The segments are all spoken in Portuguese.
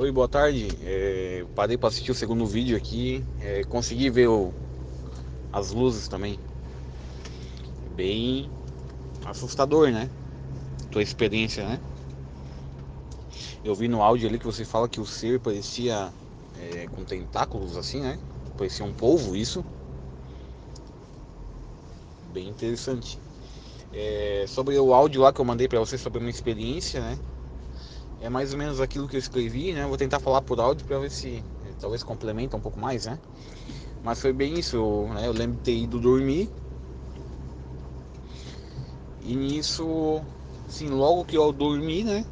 Oi, boa tarde. É, parei para assistir o segundo vídeo aqui. É, consegui ver o, as luzes também. Bem assustador, né? Tua experiência, né? Eu vi no áudio ali que você fala que o ser parecia é, com tentáculos assim, né? Parecia um polvo, isso. Bem interessante. É, sobre o áudio lá que eu mandei para você sobre a minha experiência, né? É mais ou menos aquilo que eu escrevi, né? Vou tentar falar por áudio para ver se é, talvez complementa um pouco mais, né? Mas foi bem isso, eu, né? eu lembro de ter ido dormir. E nisso, assim, logo que eu dormi, né?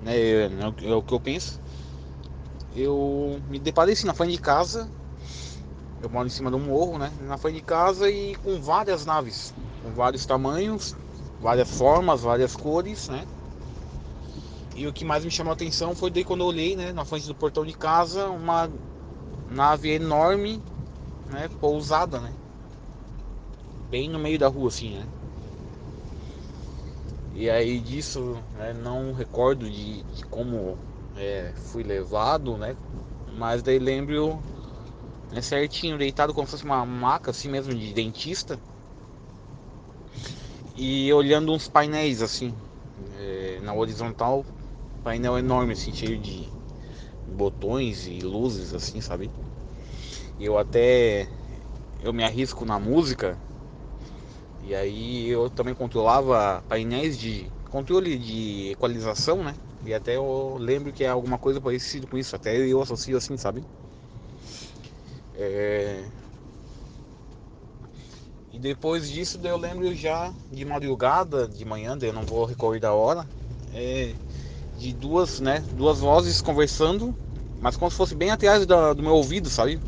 né é, é o que eu penso. Eu me deparei assim na frente de casa. Eu moro em cima de um morro, né? Na frente de casa e com várias naves, com vários tamanhos, várias formas, várias cores, né? E o que mais me chamou a atenção foi daí quando eu olhei, né, na frente do portão de casa, uma nave enorme, né, pousada, né? Bem no meio da rua assim, né? E aí disso, né, não recordo de, de como é, fui levado, né? Mas daí lembro né, certinho, deitado como se fosse uma maca assim mesmo de dentista. E olhando uns painéis assim, é, na horizontal, painel enorme, assim, cheio de botões e luzes, assim, sabe? E eu até eu me arrisco na música e aí eu também controlava painéis de controle de equalização, né? E até eu lembro que é alguma coisa parecida com isso, até eu associo assim, sabe? É... E depois disso eu lembro já de madrugada, de manhã, eu não vou recordar a hora. É de duas, né, duas vozes conversando, mas como se fosse bem atrás da, do meu ouvido, sabe?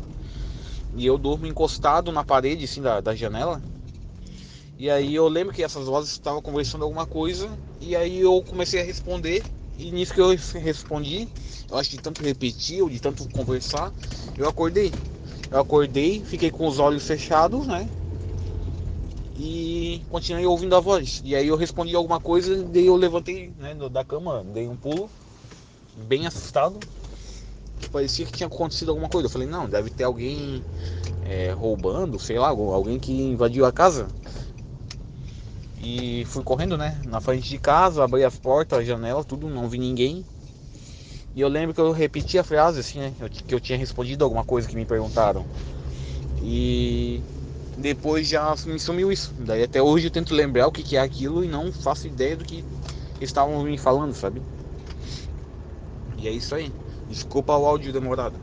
E eu durmo encostado na parede, assim, da, da janela. E aí eu lembro que essas vozes estavam conversando alguma coisa, e aí eu comecei a responder, e nisso que eu respondi, eu acho que de tanto repetir ou de tanto conversar, eu acordei. Eu acordei, fiquei com os olhos fechados, né? E continuei ouvindo a voz. E aí eu respondi alguma coisa, daí eu levantei né, da cama, dei um pulo, bem assustado. Parecia que tinha acontecido alguma coisa. Eu falei, não, deve ter alguém é, roubando, sei lá, alguém que invadiu a casa. E fui correndo, né, na frente de casa, abri as portas, a janela, tudo, não vi ninguém. E eu lembro que eu repeti a frase assim, né, que eu tinha respondido alguma coisa que me perguntaram. E depois já me sumiu isso. Daí até hoje eu tento lembrar o que, que é aquilo e não faço ideia do que estavam me falando, sabe? E é isso aí. Desculpa o áudio demorado.